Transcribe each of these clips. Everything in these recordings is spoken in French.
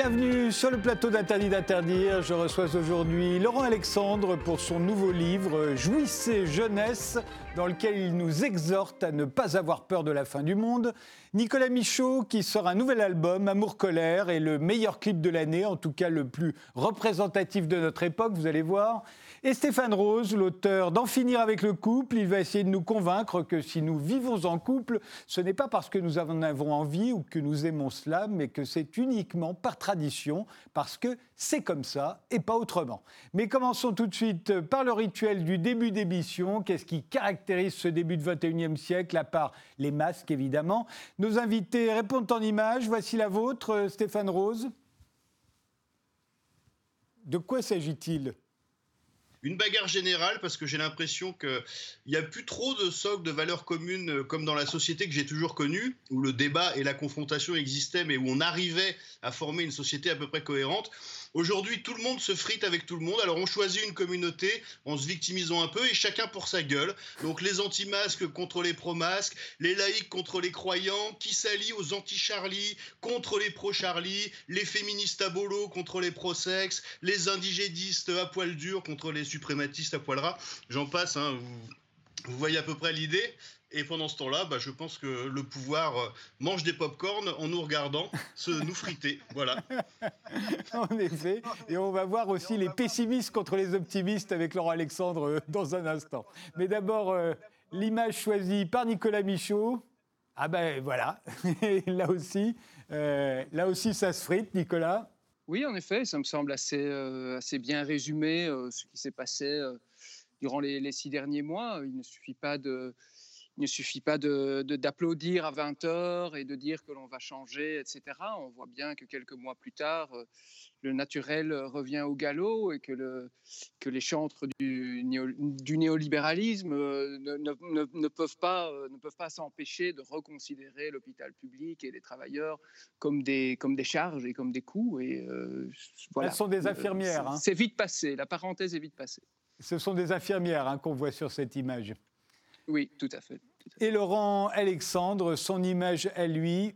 Bienvenue sur le plateau d'Interdit d'interdire. Je reçois aujourd'hui Laurent Alexandre pour son nouveau livre Jouissez jeunesse, dans lequel il nous exhorte à ne pas avoir peur de la fin du monde. Nicolas Michaud qui sort un nouvel album, Amour-Colère, et le meilleur clip de l'année, en tout cas le plus représentatif de notre époque, vous allez voir. Et Stéphane Rose, l'auteur d'En finir avec le couple, il va essayer de nous convaincre que si nous vivons en couple, ce n'est pas parce que nous en avons envie ou que nous aimons cela, mais que c'est uniquement par tradition, parce que c'est comme ça et pas autrement. Mais commençons tout de suite par le rituel du début d'émission. Qu'est-ce qui caractérise ce début de 21e siècle, à part les masques évidemment? Nos invités répondent en images. Voici la vôtre, Stéphane Rose. De quoi s'agit-il? Une bagarre générale parce que j'ai l'impression qu'il n'y a plus trop de socle de valeurs communes euh, comme dans la société que j'ai toujours connue, où le débat et la confrontation existaient, mais où on arrivait à former une société à peu près cohérente. Aujourd'hui, tout le monde se frite avec tout le monde. Alors, on choisit une communauté en se victimisant un peu et chacun pour sa gueule. Donc, les anti-masques contre les pro-masques, les laïcs contre les croyants, qui s'allient aux anti-Charlie contre les pro-Charlie, les féministes à bolo contre les pro-sexe, les indigénistes à poil dur contre les suprématistes à poil ras. J'en passe, hein, voyez à peu près l'idée. Et pendant ce temps-là, bah, je pense que le pouvoir euh, mange des pop-corn en nous regardant se nous friter. Voilà. en effet. Et on va voir aussi les pessimistes contre les optimistes avec Laurent Alexandre euh, dans un instant. Mais d'abord, euh, l'image choisie par Nicolas Michaud. Ah ben voilà, là aussi, là aussi ça se frite, Nicolas. Oui, en effet, ça me semble assez, assez bien résumé ce qui s'est passé durant les, les, six derniers mois. Il ne suffit pas de, il ne suffit pas d'applaudir à 20 heures et de dire que l'on va changer, etc. On voit bien que quelques mois plus tard, euh, le naturel revient au galop et que, le, que les chantres du, du néolibéralisme euh, ne, ne, peuvent pas euh, ne peuvent pas s'empêcher de reconsidérer l'hôpital public et les travailleurs comme des, comme des charges et comme des coûts. Et, voilà. Elles sont des infirmières. Hein. C'est vite passé, la parenthèse est vite passée. Ce sont des infirmières hein, qu'on voit sur cette image. Oui, tout à fait. Et Laurent Alexandre, son image à lui,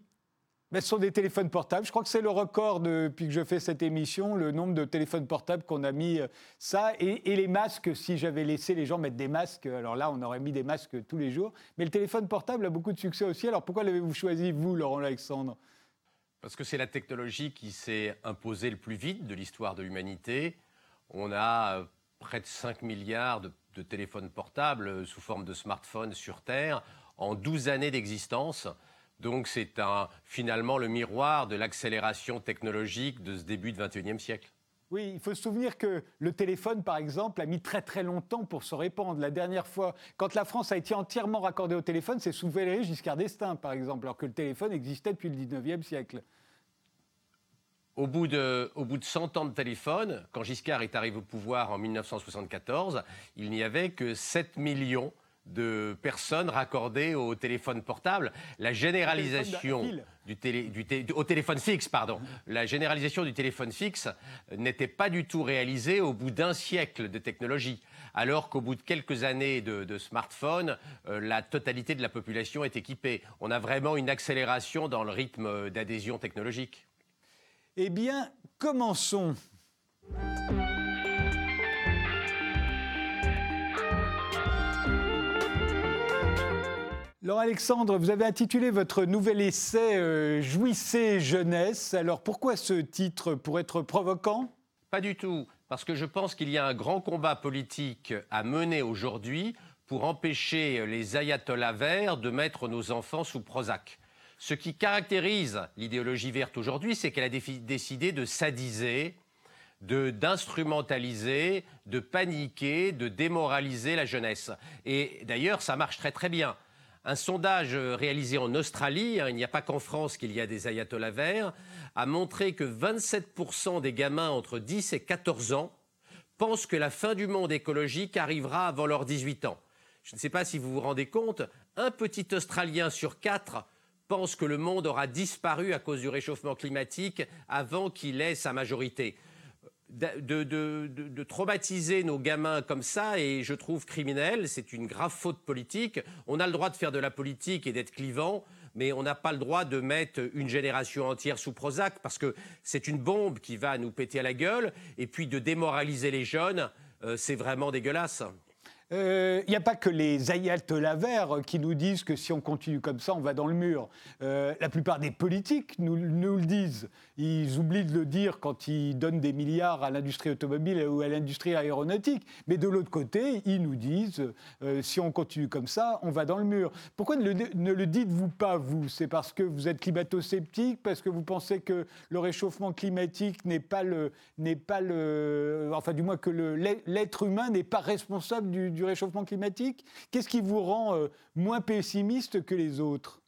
ben, ce sont des téléphones portables. Je crois que c'est le record depuis que je fais cette émission, le nombre de téléphones portables qu'on a mis euh, ça. Et, les masques, si j'avais laissé les gens mettre des masques, alors là, on aurait mis des masques tous les jours. Mais le téléphone portable a beaucoup de succès aussi. Alors pourquoi l'avez-vous choisi, vous, Laurent Alexandre? Parce que c'est la technologie qui s'est imposée le plus vite de l'histoire de l'humanité. On a euh, près de 5 milliards de téléphones portables euh, sous forme de smartphones sur Terre en 12 années d'existence. Donc c'est finalement le miroir de l'accélération technologique de ce début de 21e siècle. Oui, il faut se souvenir que le téléphone, par exemple, a mis très très longtemps pour se répandre. La dernière fois, quand la France a été entièrement raccordée au téléphone, c'est sous Valéry Giscard d'Estaing, par exemple, alors que le téléphone existait depuis le 19e siècle. Au bout, de, au bout de 100 ans de téléphone, quand Giscard est arrivé au pouvoir en 1974, il n'y avait que 7 millions de personnes raccordées au téléphone portable. La généralisation du, télé, au téléphone fixe, pardon, la généralisation du téléphone fixe n'était pas du tout réalisée au bout d'un siècle de technologie, alors qu'au bout de quelques années de, smartphones, euh, la totalité de la population est équipée. On a vraiment une accélération dans le rythme d'adhésion technologique. Eh bien, commençons. Laure Alexandre, vous avez intitulé votre nouvel essai euh, Jouissez jeunesse. Alors pourquoi ce titre? Pour être provoquant? Pas du tout, parce que je pense qu'il y a un grand combat politique à mener aujourd'hui pour empêcher les ayatollahs verts de mettre nos enfants sous Prozac. Ce qui caractérise l'idéologie verte aujourd'hui, c'est qu'elle a décidé de sadiser, d'instrumentaliser, de, paniquer, de démoraliser la jeunesse. Et d'ailleurs, ça marche très très bien. Un sondage réalisé en Australie, hein, il n'y a pas qu'en France qu'il y a des ayatollahs verts, a montré que 27% des gamins entre 10 et 14 ans pensent que la fin du monde écologique arrivera avant leurs 18 ans. Je ne sais pas si vous vous rendez compte, un petit Australien sur quatre pense que le monde aura disparu à cause du réchauffement climatique avant qu'il ait sa majorité. de, traumatiser nos gamins comme ça et je trouve criminel. C'est une grave faute politique. On a le droit de faire de la politique et d'être clivant, mais on n'a pas le droit de mettre une génération entière sous Prozac parce que c'est une bombe qui va nous péter à la gueule. Et puis de démoraliser les jeunes, euh, c'est vraiment dégueulasse. Il euh, n'y a pas que les ayatollahs verts qui nous disent que si on continue comme ça, on va dans le mur. Euh, la plupart des politiques nous, le disent. Ils oublient de le dire quand ils donnent des milliards à l'industrie automobile ou à l'industrie aéronautique. Mais de l'autre côté, ils nous disent euh, si on continue comme ça, on va dans le mur. Pourquoi ne le, dites-vous pas, vous? C'est parce que vous êtes climato-sceptique Parce que vous pensez que le réchauffement climatique n'est pas le. N'est pas le enfin, du moins que l'être humain n'est pas responsable du du réchauffement climatique? Qu'est-ce qui vous rend euh, moins pessimiste que les autres?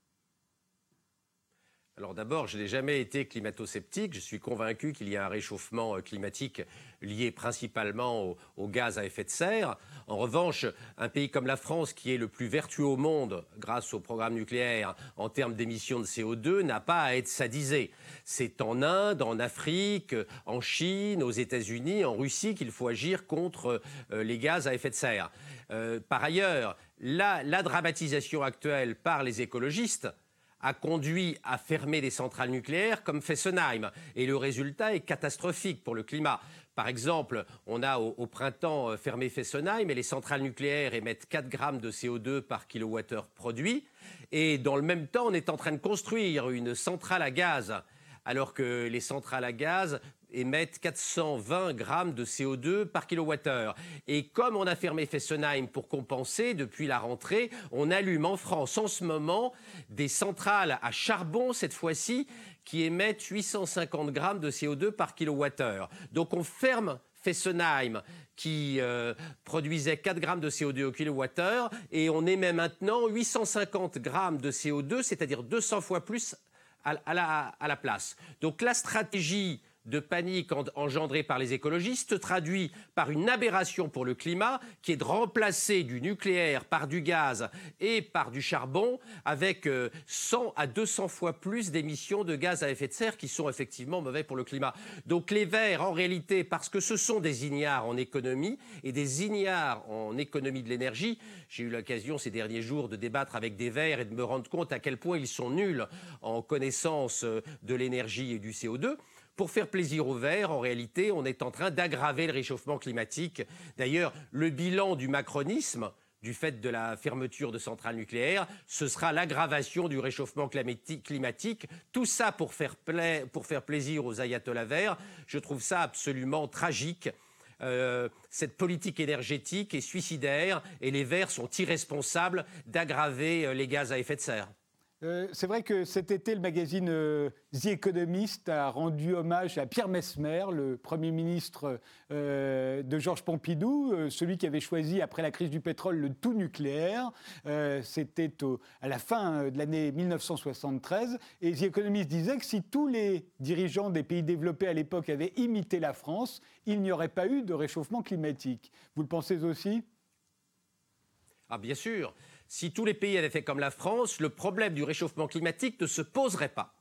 Alors d'abord, je n'ai jamais été climato-sceptique. Je suis convaincu qu'il y a un réchauffement euh, climatique lié principalement au, gaz à effet de serre. En revanche, un pays comme la France, qui est le plus vertueux au monde grâce au programme nucléaire en termes d'émissions de CO2, n'a pas à être sadisé. C'est en Inde, en Afrique, en Chine, aux États-Unis, en Russie qu'il faut agir contre euh, les gaz à effet de serre. Euh, par ailleurs, la dramatisation actuelle par les écologistes a conduit à fermer des centrales nucléaires comme Fessenheim. Et le résultat est catastrophique pour le climat. Par exemple, on a au, printemps euh, fermé Fessenheim et les centrales nucléaires émettent 4 grammes de CO2 par kilowattheure produit. Et dans le même temps, on est en train de construire une centrale à gaz alors que les centrales à gaz émettent 420 grammes de CO2 par kilowattheure. Et comme on a fermé Fessenheim pour compenser, depuis la rentrée, on allume en France en ce moment des centrales à charbon, cette fois-ci, qui émettent 850 grammes de CO2 par kilowattheure. Donc on ferme Fessenheim qui euh, produisait 4 grammes de CO2 au kilowattheure et on émet maintenant 850 grammes de CO2, c'est-à-dire 200 fois plus à, la, place. Donc la stratégie de panique engendrée par les écologistes traduit par une aberration pour le climat qui est de remplacer du nucléaire par du gaz et par du charbon avec 100 euh, à 200 fois plus d'émissions de gaz à effet de serre qui sont effectivement mauvais pour le climat. Donc les Verts, en réalité, parce que ce sont des ignares en économie et des ignares en économie de l'énergie, j'ai eu l'occasion ces derniers jours de débattre avec des Verts et de me rendre compte à quel point ils sont nuls en connaissance euh, de l'énergie et du CO2. Pour faire plaisir aux Verts, en réalité, on est en train d'aggraver le réchauffement climatique. D'ailleurs, le bilan du macronisme, du fait de la fermeture de centrales nucléaires, ce sera l'aggravation du réchauffement climatique. Tout ça pour faire, plaisir aux ayatollahs verts. Je trouve ça absolument tragique. Euh, cette politique énergétique est suicidaire et les Verts sont irresponsables d'aggraver euh, les gaz à effet de serre. Euh, c'est vrai que cet été, le magazine euh, The Economist a rendu hommage à Pierre Mesmer, le Premier ministre euh, de Georges Pompidou, celui qui avait choisi, après la crise du pétrole, le tout nucléaire. C'était à la fin de l'année 1973. Et The Economist disait que si tous les dirigeants des pays développés à l'époque avaient imité la France, il n'y aurait pas eu de réchauffement climatique. Vous le pensez aussi? Ah, bien sûr si tous les pays avaient fait comme la France, le problème du réchauffement climatique ne se poserait pas.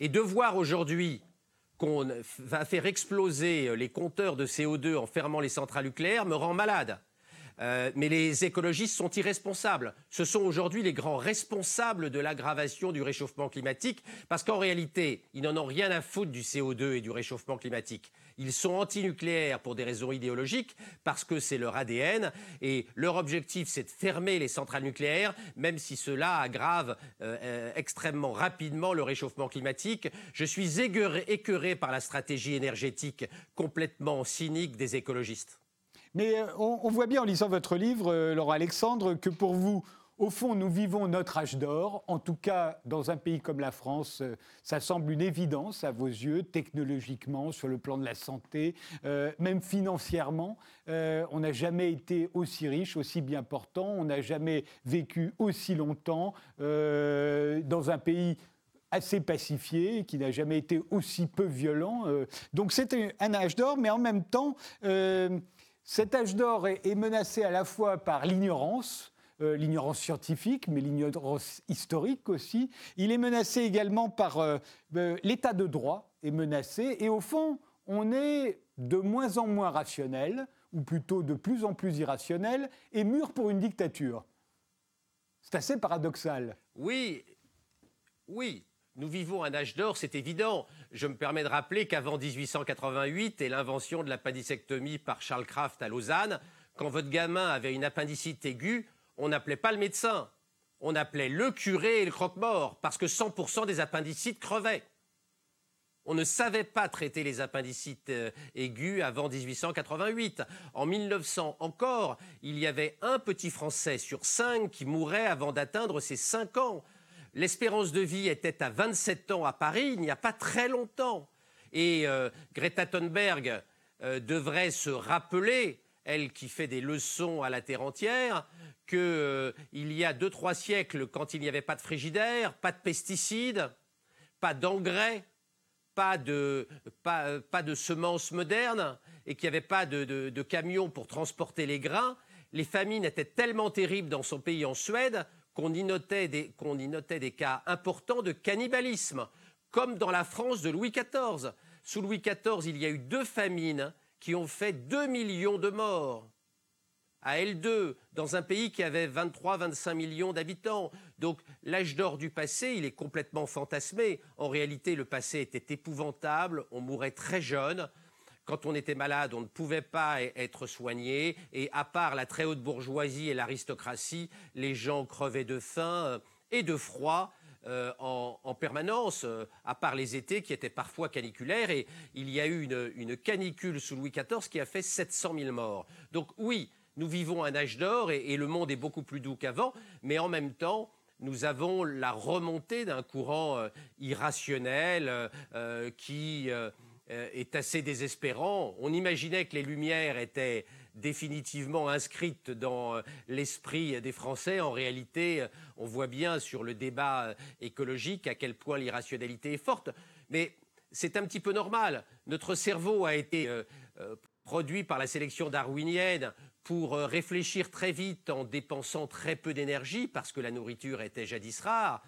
Et de voir aujourd'hui qu'on va faire exploser les compteurs de CO2 en fermant les centrales nucléaires me rend malade. Euh, mais les écologistes sont irresponsables. Ce sont aujourd'hui les grands responsables de l'aggravation du réchauffement climatique, parce qu'en réalité, ils n'en ont rien à foutre du CO2 et du réchauffement climatique. Ils sont antinucléaires pour des raisons idéologiques, parce que c'est leur ADN, et leur objectif, c'est de fermer les centrales nucléaires, même si cela aggrave euh, euh, extrêmement rapidement le réchauffement climatique. Je suis écœuré par la stratégie énergétique complètement cynique des écologistes. Mais euh, on, voit bien en lisant votre livre, Laurent Alexandre, que pour vous, au fond, nous vivons notre âge d'or. En tout cas, dans un pays comme la France, euh, ça semble une évidence à vos yeux, technologiquement, sur le plan de la santé, même financièrement. on n'a jamais été aussi riche, aussi bien portant. On n'a jamais vécu aussi longtemps dans un pays assez pacifié, qui n'a jamais été aussi peu violent. donc c'est un âge d'or, mais en même temps, cet âge d'or est, menacé à la fois par l'ignorance, euh, l'ignorance scientifique, mais l'ignorance historique aussi. Il est menacé également par euh, euh, l'état de droit, est menacé. Et au fond, on est de moins en moins rationnel, ou plutôt de plus en plus irrationnel, et mûr pour une dictature. C'est assez paradoxal. Oui, oui. Nous vivons un âge d'or, c'est évident. Je me permets de rappeler qu'avant 1888 et l'invention de l'appendicectomie par Charles Kraft à Lausanne, quand votre gamin avait une appendicite aiguë, on n'appelait pas le médecin. On appelait le curé et le croque-mort, parce que 100% des appendicites crevaient. On ne savait pas traiter les appendicites euh, aigus avant 1888. En 1900 encore, il y avait un petit Français sur cinq qui mourait avant d'atteindre ses 5 ans. L'espérance de vie était à 27 ans à Paris il n'y a pas très longtemps. Et euh, Greta Thunberg euh, devrait se rappeler, elle qui fait des leçons à la terre entière, qu'il y a deux, trois siècles, quand il n'y avait pas de frigidaire, pas de pesticides, pas d'engrais, pas de, pas, de semences modernes et qu'il n'y avait pas de, de, camions pour transporter les grains, les famines étaient tellement terribles dans son pays en Suède qu'on y, qu'on y notait des cas importants de cannibalisme, comme dans la France de Louis XIV. Sous Louis XIV, il y a eu deux famines qui ont fait 2 millions de morts à L2, dans un pays qui avait 23-25 millions d'habitants. Donc l'âge d'or du passé, il est complètement fantasmé. En réalité, le passé était épouvantable, on mourait très jeune. Quand on était malade, on ne pouvait pas e-, être soigné. Et à part la très haute bourgeoisie et l'aristocratie, les gens crevaient de faim euh, et de froid. Euh, en, permanence, euh, à part les étés qui étaient parfois caniculaires. Et il y a eu une, canicule sous Louis XIV qui a fait 700 000 morts. Donc oui, nous vivons un âge d'or et, le monde est beaucoup plus doux qu'avant, mais en même temps, nous avons la remontée d'un courant euh, irrationnel qui est assez désespérant. On imaginait que les Lumières étaient définitivement inscrites dans l'esprit des Français. En réalité, on voit bien sur le débat écologique à quel point l'irrationalité est forte. Mais c'est un petit peu normal. Notre cerveau a été produit par la sélection darwinienne pour euh, réfléchir très vite en dépensant très peu d'énergie, parce que la nourriture était jadis rare,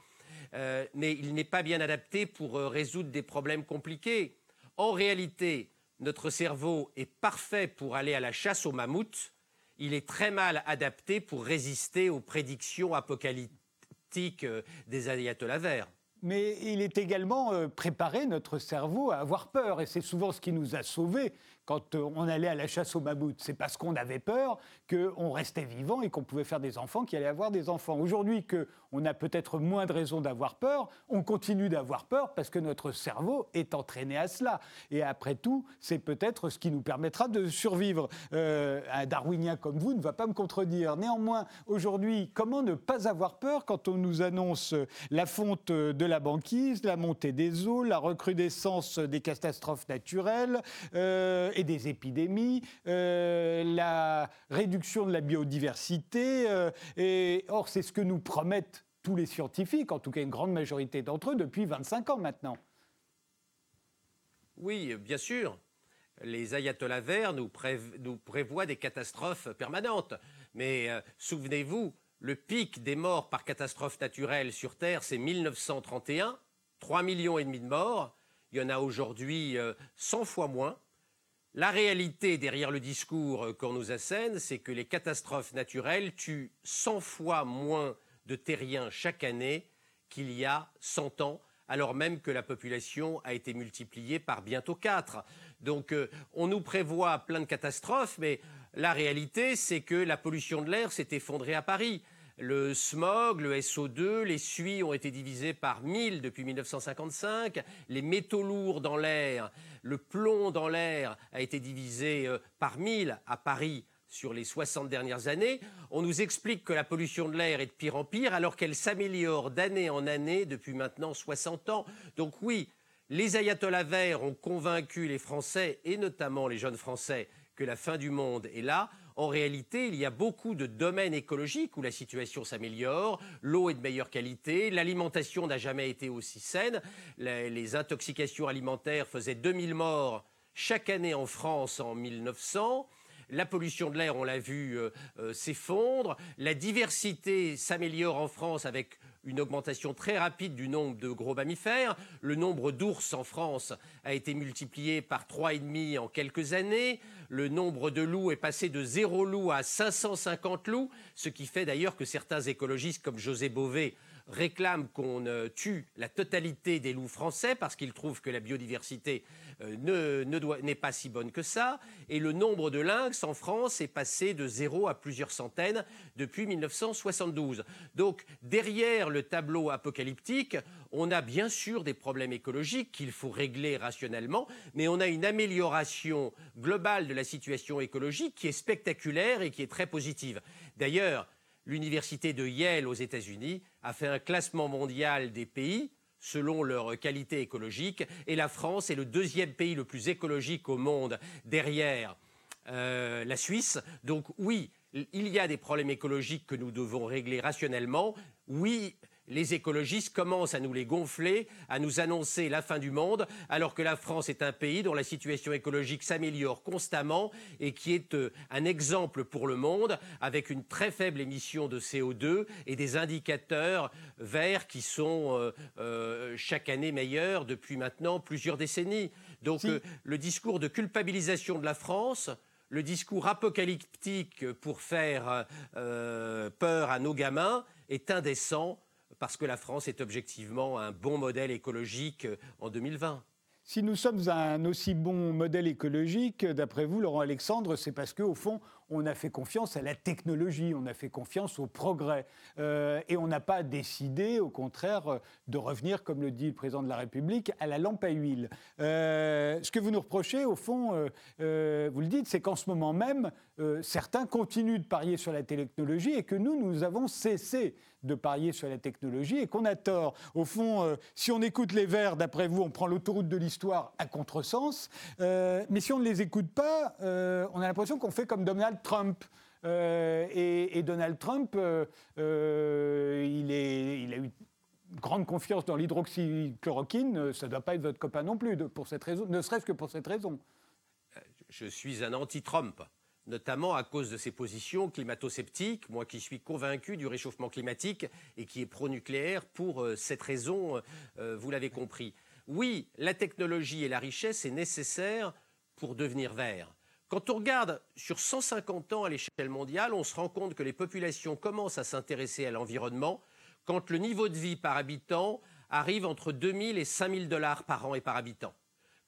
euh, mais il n'est pas bien adapté pour euh, résoudre des problèmes compliqués. En réalité, notre cerveau est parfait pour aller à la chasse aux mammouths, il est très mal adapté pour résister aux prédictions apocalyptiques des ayatollahs verts. Mais il est également préparé, notre cerveau, à avoir peur. Et c'est souvent ce qui nous a sauvés quand euh, on allait à la chasse aux mammouths. C'est parce qu'on avait peur qu'on restait vivant et qu'on pouvait faire des enfants qui allaient avoir des enfants. Aujourd'hui, qu'on a peut-être moins de raisons d'avoir peur, on continue d'avoir peur parce que notre cerveau est entraîné à cela. Et après tout, c'est peut-être ce qui nous permettra de survivre. Euh, un darwinien comme vous ne va pas me contredire. Néanmoins, aujourd'hui, comment ne pas avoir peur quand on nous annonce la fonte de la banquise, la montée des eaux, la recrudescence des catastrophes naturelles euh, et des épidémies, euh, la réduction de la biodiversité. Euh, et, or, c'est ce que nous promettent tous les scientifiques, en tout cas une grande majorité d'entre eux, depuis 25 ans maintenant. Oui, bien sûr. Les ayatollahs verts nous, prévoient des catastrophes permanentes. Mais euh, souvenez-vous, le pic des morts par catastrophe naturelle sur Terre, c'est 1931, 3 millions et demi de morts. Il y en a aujourd'hui 100 fois moins. La réalité derrière le discours qu'on nous assène, c'est que les catastrophes naturelles tuent 100 fois moins de terriens chaque année qu'il y a 100 ans, alors même que la population a été multipliée par bientôt 4. Donc euh, on nous prévoit plein de catastrophes, mais la réalité, c'est que la pollution de l'air s'est effondrée à Paris. Le smog, le SO2, les suies ont été divisés par 1000 depuis 1955. Les métaux lourds dans l'air, le plomb dans l'air a été divisé euh, par 1000 à Paris sur les 60 dernières années. On nous explique que la pollution de l'air est de pire en pire alors qu'elle s'améliore d'année en année depuis maintenant 60 ans. Donc oui, les ayatollahs verts ont convaincu les Français, et notamment les jeunes Français, que la fin du monde est là. En réalité, il y a beaucoup de domaines écologiques où la situation s'améliore, l'eau est de meilleure qualité, l'alimentation n'a jamais été aussi saine, les, intoxications alimentaires faisaient 2000 morts chaque année en France en 1900. La pollution de l'air, on l'a vu, euh, euh, s'effondre. La diversité s'améliore en France avec une augmentation très rapide du nombre de gros mammifères. Le nombre d'ours en France a été multiplié par 3,5 en quelques années. Le nombre de loups est passé de 0 loup à 550 loups, ce qui fait d'ailleurs que certains écologistes comme José Bové réclament qu'on euh, tue la totalité des loups français parce qu'ils trouvent que la biodiversité euh, n'est pas si bonne que ça. Et le nombre de lynx en France est passé de zéro à plusieurs centaines depuis 1972. Donc derrière le tableau apocalyptique, on a bien sûr des problèmes écologiques qu'il faut régler rationnellement, mais on a une amélioration globale de la situation écologique qui est spectaculaire et qui est très positive. D'ailleurs, l'université de Yale aux États-Unis a fait un classement mondial des pays selon leur qualité écologique, et la France est le deuxième pays le plus écologique au monde derrière euh, la Suisse. Donc oui, il y a des problèmes écologiques que nous devons régler rationnellement. Oui, les écologistes commencent à nous les gonfler, à nous annoncer la fin du monde, alors que la France est un pays dont la situation écologique s'améliore constamment et qui est euh, un exemple pour le monde, avec une très faible émission de CO2 et des indicateurs verts qui sont euh, euh, chaque année meilleurs depuis maintenant plusieurs décennies. Donc le discours de culpabilisation de la France, le discours apocalyptique pour faire peur à nos gamins est indécent parce que la France est objectivement un bon modèle écologique euh, en 2020. Si nous sommes un aussi bon modèle écologique, d'après vous, Laurent Alexandre, c'est parce qu'au fond, on a fait confiance à la technologie, on a fait confiance au progrès. Euh, et on n'a pas décidé, au contraire, de revenir, comme le dit le président de la République, à la lampe à huile. Euh, ce que vous nous reprochez, au fond, vous le dites, c'est qu'en ce moment même, certains continuent de parier sur la technologie et que nous, nous avons cessé de parier sur la technologie et qu'on a tort. Au fond, si on écoute les Verts, d'après vous, on prend l'autoroute de l'histoire à contresens. mais si on ne les écoute pas, on a l'impression qu'on fait comme Donald Trump. Euh, et, Donald Trump, euh, euh, il, a eu grande confiance dans l'hydroxychloroquine. Ça ne doit pas être votre copain non plus, pour cette raison, ne serait-ce que pour cette raison. Je suis un anti-Trump notamment à cause de ses positions climato-sceptiques, moi qui suis convaincu du réchauffement climatique et qui est pro-nucléaire pour cette raison, vous l'avez compris. Oui, la technologie et la richesse est nécessaire pour devenir vert. Quand on regarde sur 150 ans à l'échelle mondiale, on se rend compte que les populations commencent à s'intéresser à l'environnement quand le niveau de vie par habitant arrive entre 2000 et 5000 dollars par an et par habitant.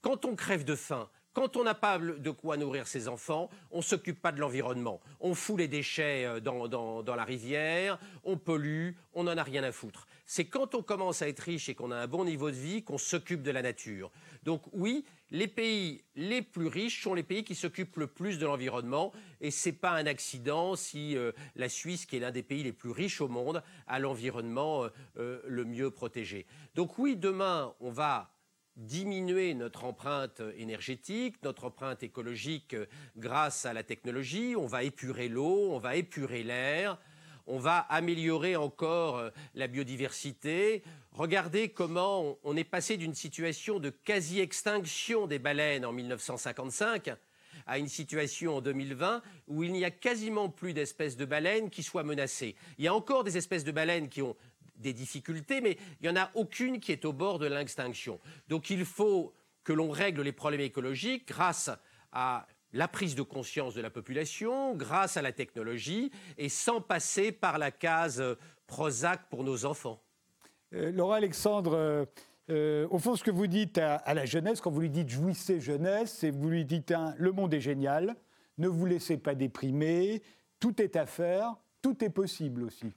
Quand on crève de faim, quand on n'a pas de quoi nourrir ses enfants, on s'occupe pas de l'environnement. On fout les déchets euh, dans, la rivière, on pollue, on n'en a rien à foutre. C'est quand on commence à être riche et qu'on a un bon niveau de vie qu'on s'occupe de la nature. Donc oui, les pays les plus riches sont les pays qui s'occupent le plus de l'environnement et ce n'est pas un accident si euh, la Suisse, qui est l'un des pays les plus riches au monde, a l'environnement euh, le mieux protégé. Donc oui, demain, on va diminuer notre empreinte énergétique, notre empreinte écologique grâce à la technologie, on va épurer l'eau, on va épurer l'air, on va améliorer encore euh, la biodiversité. Regardez comment on est passé d'une situation de quasi-extinction des baleines en 1955 à une situation en 2020 où il n'y a quasiment plus d'espèces de baleines qui soient menacées. Il y a encore des espèces de baleines qui ont des difficultés, mais il n'y en a aucune qui est au bord de l'extinction. Donc il faut que l'on règle les problèmes écologiques grâce à la prise de conscience de la population grâce à la technologie et sans passer par la case Prozac pour nos enfants. Euh, Laura Alexandre, euh, euh, au fond, ce que vous dites à, la jeunesse, quand vous lui dites jouissez jeunesse, c'est vous lui dites le monde est génial, ne vous laissez pas déprimer, tout est à faire, tout est possible aussi.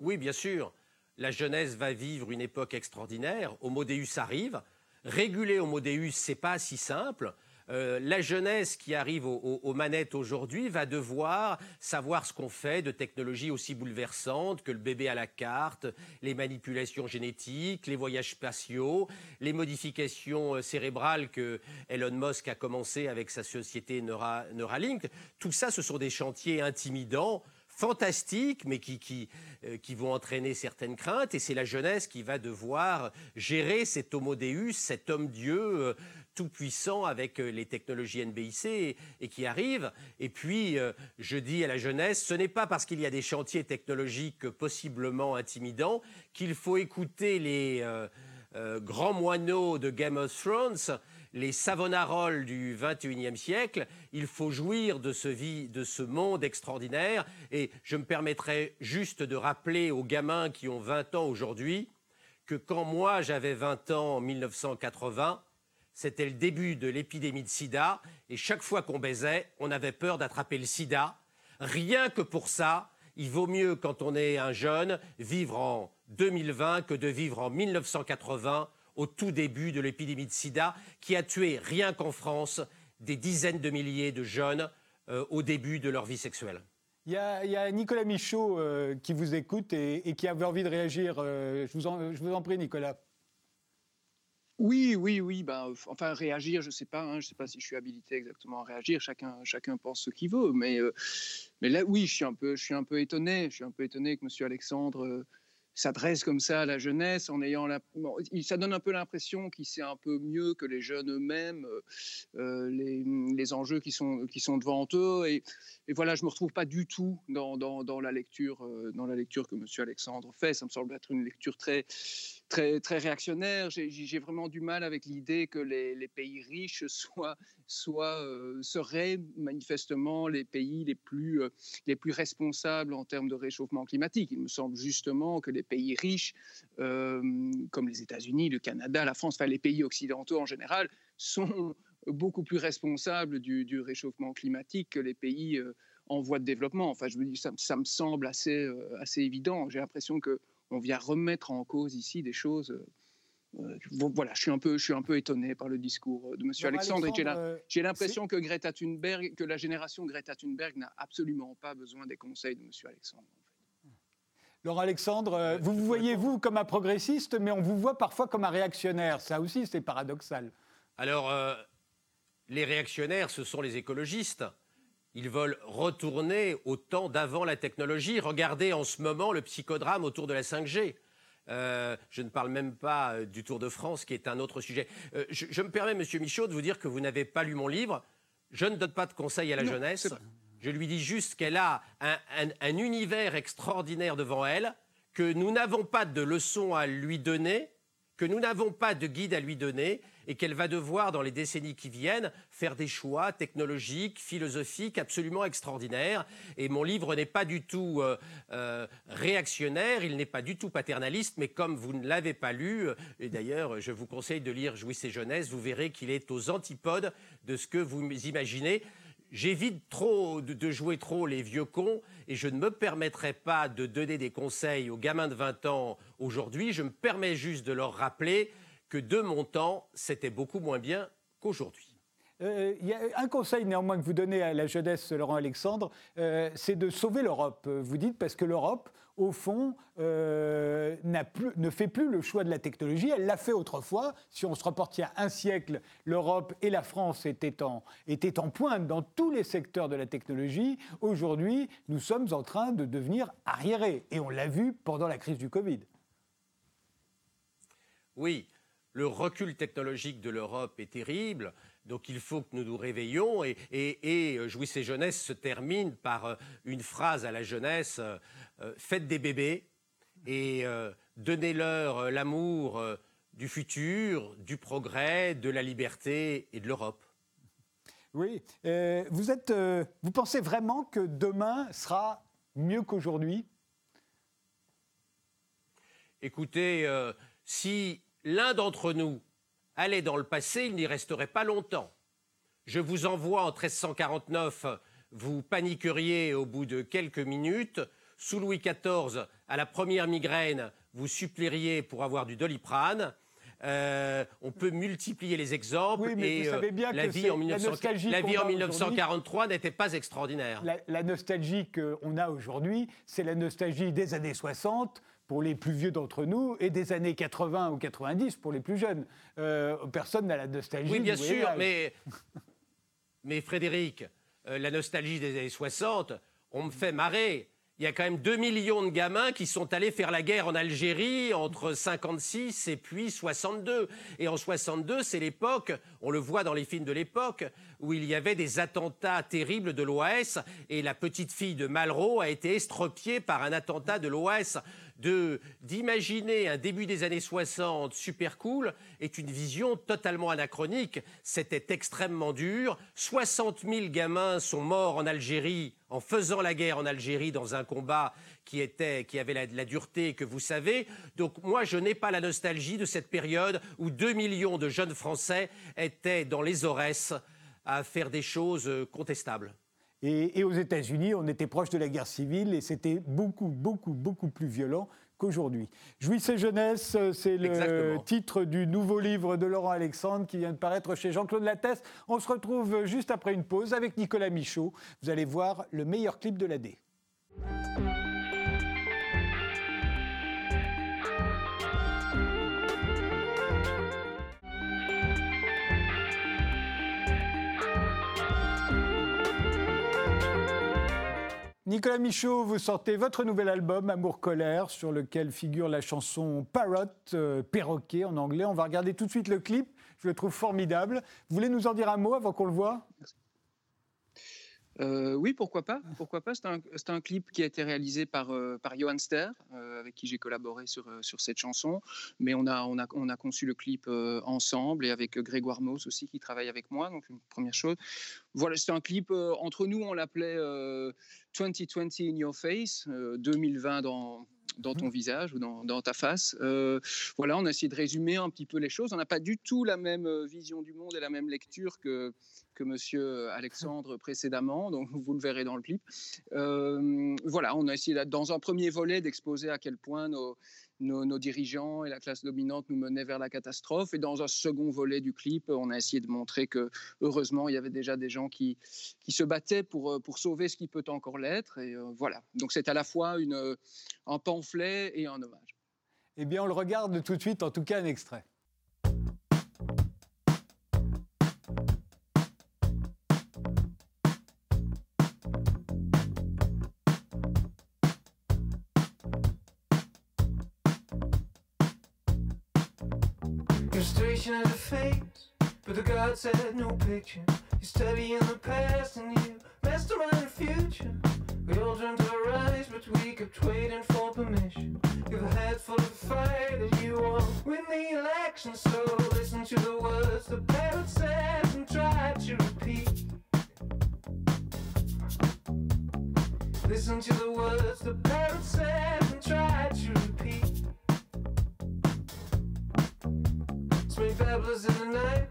Oui, bien sûr. La jeunesse va vivre une époque extraordinaire. Homo Deus arrive. Réguler Homo Deus, c'est pas si simple. Euh, la jeunesse qui arrive aux, manettes aujourd'hui va devoir savoir ce qu'on fait de technologies aussi bouleversantes que le bébé à la carte, les manipulations génétiques, les voyages spatiaux, les modifications euh, cérébrales que Elon Musk a commencé avec sa société Neuralink. Tout ça, ce sont des chantiers intimidants fantastiques, mais qui, qui, euh, qui, vont entraîner certaines craintes. Et c'est la jeunesse qui va devoir gérer cet homo deus, cet homme-dieu euh, tout-puissant avec euh, les technologies NBIC et, qui arrive. Et puis, je dis à la jeunesse, ce n'est pas parce qu'il y a des chantiers technologiques possiblement intimidants qu'il faut écouter les grands moineaux de Game of Thrones les Savonarols du XXIe siècle. Il faut jouir de ce, vie, de ce monde extraordinaire. Et je me permettrai juste de rappeler aux gamins qui ont 20 ans aujourd'hui que quand moi j'avais 20 ans en 1980, c'était le début de l'épidémie de sida. Et chaque fois qu'on baisait, on avait peur d'attraper le sida. Rien que pour ça, il vaut mieux, quand on est un jeune, vivre en 2020 que de vivre en 1980 au tout début de l'épidémie de sida, qui a tué, rien qu'en France, des dizaines de milliers de jeunes euh, au début de leur vie sexuelle. Il y, a, Nicolas Michaud euh, qui vous écoute et, qui avait envie de réagir. Euh, je, vous en, je, vous en, prie, Nicolas. Oui, oui, oui. Bah, enfin, réagir, je ne sais pas. Hein, je ne sais pas si je suis habilité exactement à réagir. Chacun, chacun pense ce qu'il veut. Mais, mais là, oui, je suis, un peu, je suis un peu étonné. Je suis un peu étonné que M. Alexandre s'adresse comme ça à la jeunesse en ayant la... ça donne un peu l'impression qu'il sait un peu mieux que les jeunes eux-mêmes euh, euh, les, les, enjeux qui sont, qui sont devant eux. Et, et voilà je me retrouve pas du tout dans, dans, dans la lecture euh, dans la lecture que monsieur Alexandre fait. Ça me semble être une lecture très très très réactionnaire j'ai vraiment du mal avec l'idée que les, pays riches soient soit euh, seraient manifestement les pays les plus, euh, les plus responsables en termes de réchauffement climatique. Il me semble justement que les pays riches, euh, comme les États-Unis, le Canada, la France, enfin les pays occidentaux en général, sont beaucoup plus responsables du, réchauffement climatique que les pays en voie de développement. Enfin, je me dis, ça, ça me semble assez, assez évident. J'ai l'impression qu'on vient remettre en cause ici des choses euh, voilà, je suis un peu, je suis un peu étonné par le discours de M. Alexandre. j'ai l'impression que Greta Thunberg, que la génération Greta Thunberg n'a absolument pas besoin des conseils de M. Alexandre. Laurent Alexandre, euh, vous vous voyez vous comme un progressiste, mais on vous voit parfois comme un réactionnaire. Ça aussi, c'est paradoxal. Alors, euh, les réactionnaires, ce sont les écologistes. Ils veulent retourner au temps d'avant la technologie. Regardez en ce moment le psychodrame autour de la 5G. Euh, je ne parle même pas euh, du Tour de France, qui est un autre sujet. Euh, je, me permets, Monsieur Michaud, de vous dire que vous n'avez pas lu mon livre. Je ne donne pas de conseils à la jeunesse. Je lui dis juste qu'elle a un univers extraordinaire devant elle, que nous n'avons pas de leçons à lui donner, que nous n'avons pas de guide à lui donner et qu'elle va devoir, dans les décennies qui viennent, faire des choix technologiques, philosophiques absolument extraordinaires. Et mon livre n'est pas du tout euh, euh, réactionnaire, il n'est pas du tout paternaliste, mais comme vous ne l'avez pas lu, euh, et d'ailleurs je vous conseille de lire Jouissez jeunesse, vous verrez qu'il est aux antipodes de ce que vous imaginez. J'évite trop de, jouer trop les vieux cons et je ne me permettrai pas de donner des conseils aux gamins de 20 ans aujourd'hui. Je me permets juste de leur rappeler que de mon temps, c'était beaucoup moins bien qu'aujourd'hui. Euh, il y a un conseil néanmoins que vous donnez à la jeunesse, Laurent Alexandre, euh, c'est de sauver l'Europe. Vous dites parce que l'Europe, au fond, euh, plus, ne fait plus le choix de la technologie. Elle l'a fait autrefois. Si on se reporte il y a un siècle, l'Europe et la France étaient en, étaient en pointe dans tous les secteurs de la technologie. Aujourd'hui, nous sommes en train de devenir arriérés. Et on l'a vu pendant la crise du Covid. Oui, le recul technologique de l'Europe est terrible. Donc il faut que nous nous réveillons et, et, et Jouissez Jeunesse se termine par euh, une phrase à la jeunesse euh, euh, faites des bébés et donnez-leur l'amour du futur, du progrès, de la liberté et de l'Europe. Oui, vous, êtes, vous pensez vraiment que demain sera mieux qu'aujourd'hui? Écoutez, si l'un d'entre nous allait dans le passé, il n'y resterait pas longtemps. Je vous envoie en 1349, vous paniqueriez au bout de quelques minutes. Sous Louis XIV, à la première migraine, vous supplieriez pour avoir du doliprane. Euh, on peut multiplier les exemples. Oui, mais et, vous savez bien la que vie en, la, la vie en 1943 n'était pas extraordinaire. La, la nostalgie qu'on a aujourd'hui, c'est la nostalgie des années 60, pour les plus vieux d'entre nous et des années 80 ou 90 pour les plus jeunes. Euh, personne n'a la nostalgie. Oui, bien sûr, mais, mais Frédéric, euh, la nostalgie des années 60, on me fait marrer. il y a quand même 2 millions de gamins qui sont allés faire la guerre en Algérie entre 56 et puis 62. Et en 62, c'est l'époque, on le voit dans les films de l'époque, où il y avait des attentats terribles de l'OAS et la petite fille de Malraux a été estropiée par un attentat de l'OAS d'imaginer un début des années 60 super cool est une vision totalement anachronique. C'était extrêmement dur. 60 000 gamins sont morts en Algérie en faisant la guerre en Algérie dans un combat qui était qui avait la, la dureté que vous savez. Donc moi je n'ai pas la nostalgie de cette période où 2 millions de jeunes Français étaient dans les Aurès à faire des choses contestables. Et, aux États-Unis, on était proche de la guerre civile et c'était beaucoup, beaucoup, beaucoup plus violent qu'aujourd'hui. Jouissez jeunesse, c'est le titre du nouveau livre de Laurent Alexandre qui vient de paraître chez Jean-Claude Lattès. On se retrouve juste après une pause avec Nicolas Michaud. Vous allez voir le meilleur clip de l'année. Nicolas Michaud, vous sortez votre nouvel album Amour-Colère, sur lequel figure la chanson Parrot, euh, perroquet en anglais. On va regarder tout de suite le clip, je le trouve formidable. Vous voulez nous en dire un mot avant qu'on le voit? Euh, oui, pourquoi pas Pourquoi pas C'est un, clip qui a été réalisé par, euh, Johan Ster, euh, avec qui j'ai collaboré sur, sur cette chanson. Mais on a, on a, on a conçu le clip ensemble et avec Grégoire Mauss aussi qui travaille avec moi. Donc, première chose. Voilà, c'est un clip, entre nous, on l'appelait 2020 in Your Face, 2020 dans, dans ton mmh. visage ou dans, dans ta face. voilà, on a essayé de résumer un petit peu les choses. On n'a pas du tout la même vision du monde et la même lecture que, que Monsieur Alexandre précédemment, donc vous le verrez dans le clip. Euh, voilà, on a essayé dans un premier volet d'exposer à quel point nos, nos, dirigeants et la classe dominante nous menaient vers la catastrophe. Et dans un second volet du clip, on a essayé de montrer que, heureusement, il y avait déjà des gens qui, qui se battaient pour, pour sauver ce qui peut encore l'être. Et euh, voilà. Donc c'est à la fois une, un pamphlet et un hommage. Eh bien, on le regarde tout de suite, en tout cas un extrait. Frustration of the fate, but the gods had no picture. You study in the past and you mastermind the future. We all dreamt of a rise, but we kept waiting for permission. You've a head full of fire that you won't win the election, so listen to the words the parrot says and try to repeat. Listen to the words the parrot says and try to repeat. Three babblers in the night,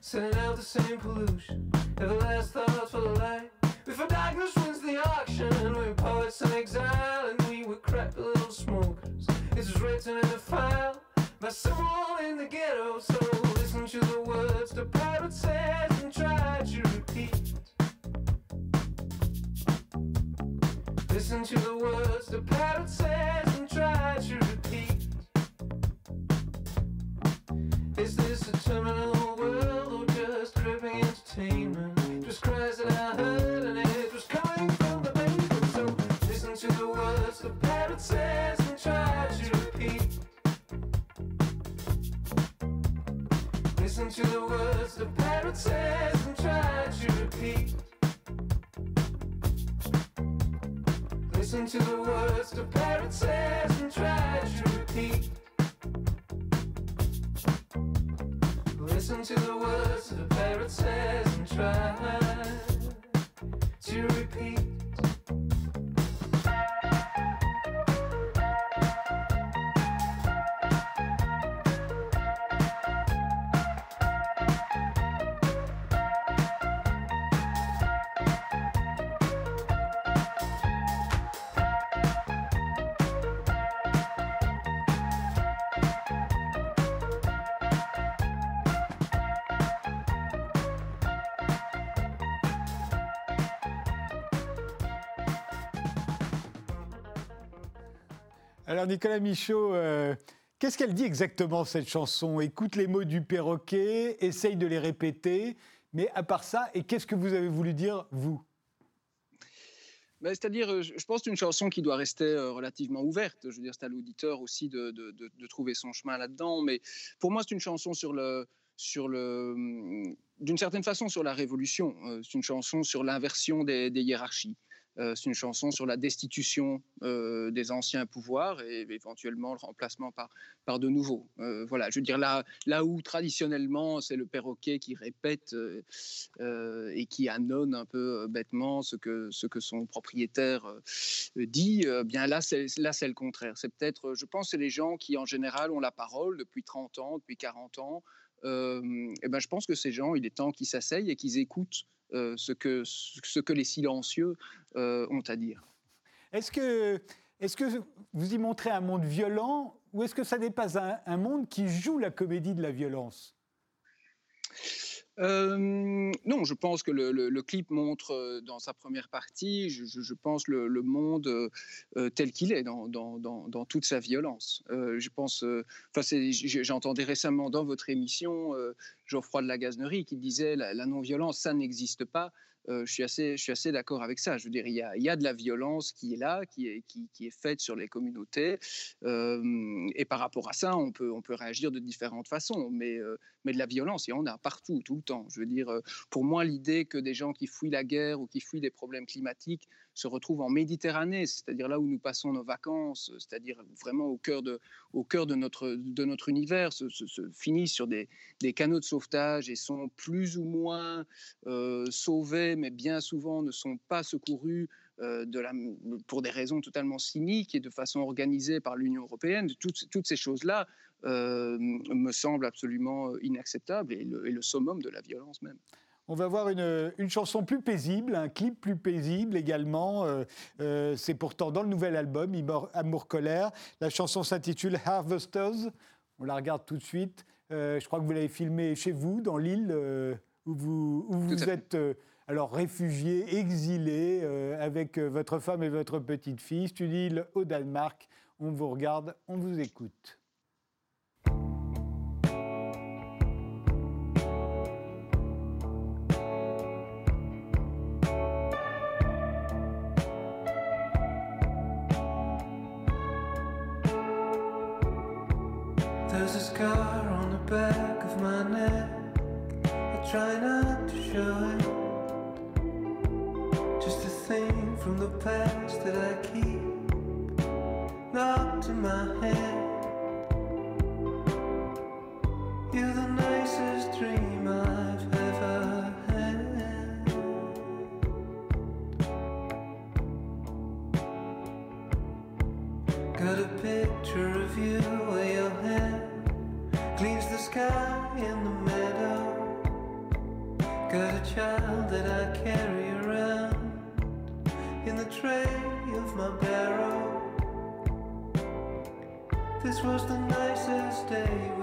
sending out the same pollution. Never last thoughts for the light. Before darkness wins the auction, we're poets in exile, and we were crappy little smokers. This was written in a file by someone in the ghetto, so listen to the words the pirate says and try to repeat. Listen to the words the pirate says Nicolas Michaud, euh, qu'est-ce qu'elle dit exactement cette chanson? Écoute les mots du perroquet, essaye de les répéter, mais à part ça, et qu'est-ce que vous avez voulu dire, vous? Bah, c'est-à-dire, euh, je pense une chanson qui doit rester euh, relativement ouverte. Je veux dire, c'est à l'auditeur aussi de, trouver son chemin là-dedans. Mais pour moi, c'est une chanson sur le, sur le, hum, d'une certaine façon, sur la révolution. C'est une chanson sur l'inversion des hiérarchies. Euh, c'est une chanson sur la destitution euh, des anciens pouvoirs et éventuellement le remplacement par, par de nouveaux. Euh, voilà, je veux dire, là, là où traditionnellement c'est le perroquet qui répète et qui annonce un peu bêtement ce que, ce que son propriétaire dit, bien là c'est, là, c'est le contraire. C'est peut-être, je pense, c'est les gens qui en général ont la parole depuis 30 ans, depuis 40 ans. Et ben, je pense que ces gens, il est temps qu'ils s'asseyent et qu'ils écoutent ce, que, ce que les silencieux euh, ont à dire. Est-ce que, est que vous y montrez un monde violent ou est-ce que ça n'est pas un, monde qui joue la comédie de la violence? Non, je pense que le, clip montre dans sa première partie, je, pense, le, monde tel qu'il est, dans, toute sa violence. je pense, j'entendais récemment dans votre émission Geoffroy de la Gaznerie qui disait la non-violence, ça n'existe pas. Euh, je suis assez, assez d'accord avec ça. Je veux dire, il y, a, de la violence qui est là, qui est, qui est faite sur les communautés. Euh, et par rapport à ça, on peut, on peut réagir de différentes façons. Mais, euh, mais de la violence, il y en a partout, tout le temps. Je veux dire, pour moi, l'idée que des gens qui fuient la guerre ou qui fuient des problèmes climatiques se retrouvent en Méditerranée, c'est-à-dire là où nous passons nos vacances, c'est-à-dire vraiment au cœur de, notre, univers, se, finissent sur des, canaux de sauvetage et sont plus ou moins euh, sauvés, mais bien souvent ne sont pas secourus euh, pour des raisons totalement cyniques et de façon organisée par l'Union européenne. Toutes, ces choses-là euh, me semblent absolument inacceptables et le, et le summum de la violence même. On va voir une, chanson plus paisible, un clip plus paisible également. Euh, euh, c'est pourtant dans le nouvel album, Amour Colère. La chanson s'intitule Harvesters. On la regarde tout de suite. Euh, je crois que vous l'avez filmée chez vous, dans l'île où vous, où vous êtes alors réfugié, exilé, avec votre femme et votre petite fille. C'est une île au Danemark. On vous regarde, on vous écoute. Try not to show it. Just a thing from the past that I keep locked in my head. Was the nicest day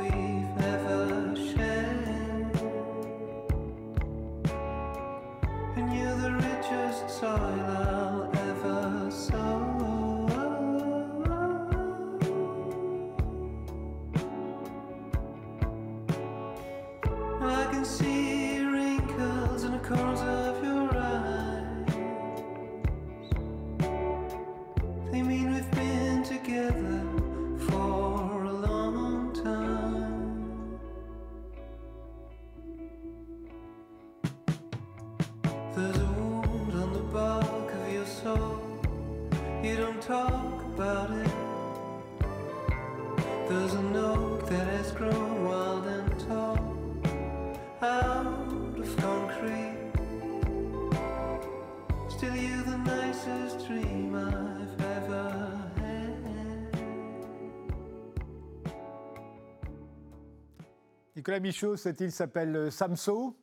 Nicolas Michaud, cette île s'appelle euh, Samso.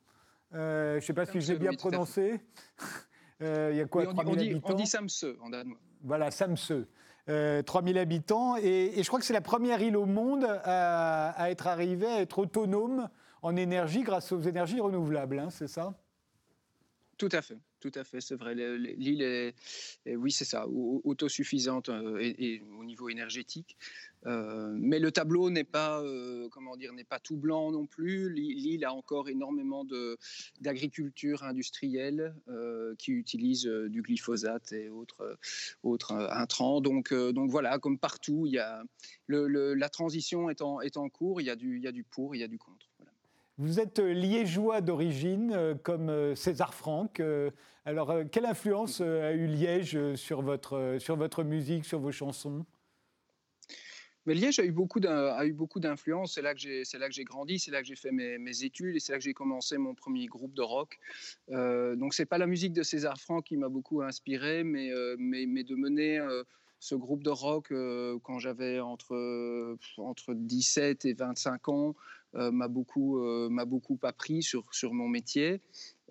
Euh, je ne sais pas si j'ai bien prononcé. Euh, il y a quoi, 3000 habitants On dit en danois. Voilà, Samsö. 3000 habitants. Et, je crois que c'est la première île au monde à, être arrivée à être autonome en énergie grâce aux énergies renouvelables, hein, c'est ça? Tout à fait. Tout à fait, c'est vrai. L'île est, oui, c'est ça, autosuffisante euh, et, au niveau énergétique. Euh, mais le tableau n'est pas, euh, comment dire, n'est pas tout blanc non plus. L'île a encore énormément d'agriculture industrielle qui utilise du glyphosate et autres, intrants. Donc, donc voilà, comme partout, il y a la transition est en, est en cours. Il y a du, il y a du pour, il y a du contre. Vous êtes liégeois d'origine, comme César Franck. Alors, quelle influence a eu Liège sur votre, sur votre musique, sur vos chansons? Mais Liège a eu beaucoup d'influence. C'est là que j'ai grandi, c'est là que j'ai fait mes, études et c'est là que j'ai commencé mon premier groupe de rock. Euh, donc c'est pas la musique de César Franck qui m'a beaucoup inspiré, mais, euh, mais, mais, de mener euh, ce groupe de rock euh, quand j'avais entre, entre 17 et 25 ans m'a beaucoup, m'a beaucoup appris sur, sur mon métier.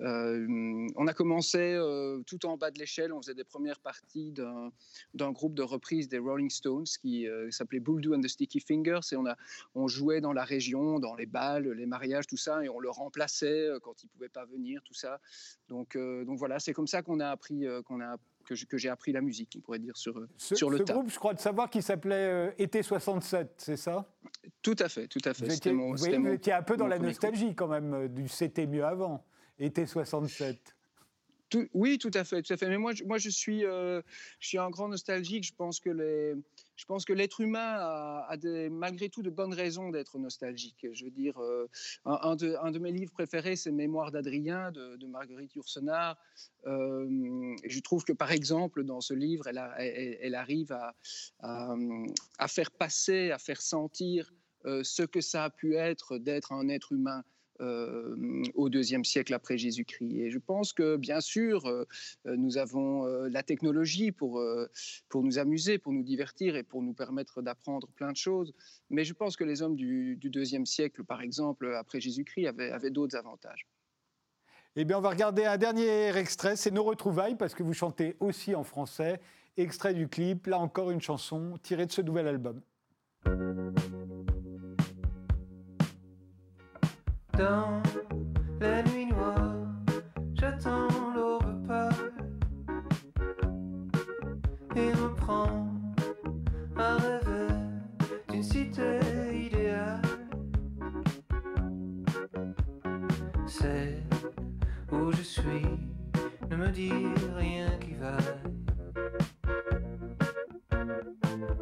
Euh, on a commencé euh, tout en bas de l'échelle, on faisait des premières parties d'un groupe de reprise des Rolling Stones qui euh, s'appelait Bulldog and the Sticky Fingers et on, a, on jouait dans la région, dans les balles, les mariages, tout ça, et on le remplaçait quand il ne pouvait pas venir, tout ça. Donc, donc voilà, c'est comme ça qu'on a appris, qu'on a que j'ai appris la musique, on pourrait dire, sur, sur le ce groupe, je crois de savoir qu'il s'appelait Été 67, c'est ça? Tout à fait, tout à fait. Vous étiez, vous étiez un peu dans la nostalgie quand même du C'était mieux avant été 67. Oui, tout à fait, tout à fait. Mais moi, je, moi, je suis, euh, je suis un grand nostalgique. Je pense que les, je pense que l'être humain a, des, malgré tout de bonnes raisons d'être nostalgique. Je veux dire, euh, un, de, un, de, mes livres préférés, c'est Mémoire d'Adrien de, Marguerite Yourcenar. Euh, je trouve que, par exemple, dans ce livre, elle, elle, arrive à, à, faire passer, à faire sentir ce que ça a pu être d'être un être humain euh, au deuxième siècle après Jésus-Christ. Et je pense que, bien sûr, euh, nous avons euh, la technologie pour, pour nous amuser, pour nous divertir et pour nous permettre d'apprendre plein de choses. Mais je pense que les hommes du, deuxième siècle, par exemple, après Jésus-Christ, avaient, avaient d'autres avantages. Eh bien, on va regarder un dernier extrait, c'est Nos retrouvailles, parce que vous chantez aussi en français. Extrait du clip, là encore une chanson tirée de ce nouvel album. Dans la nuit noire, j'attends l'aube pâle et me prends à rêver d'une cité idéale. C'est où je suis, ne me dis rien qui va.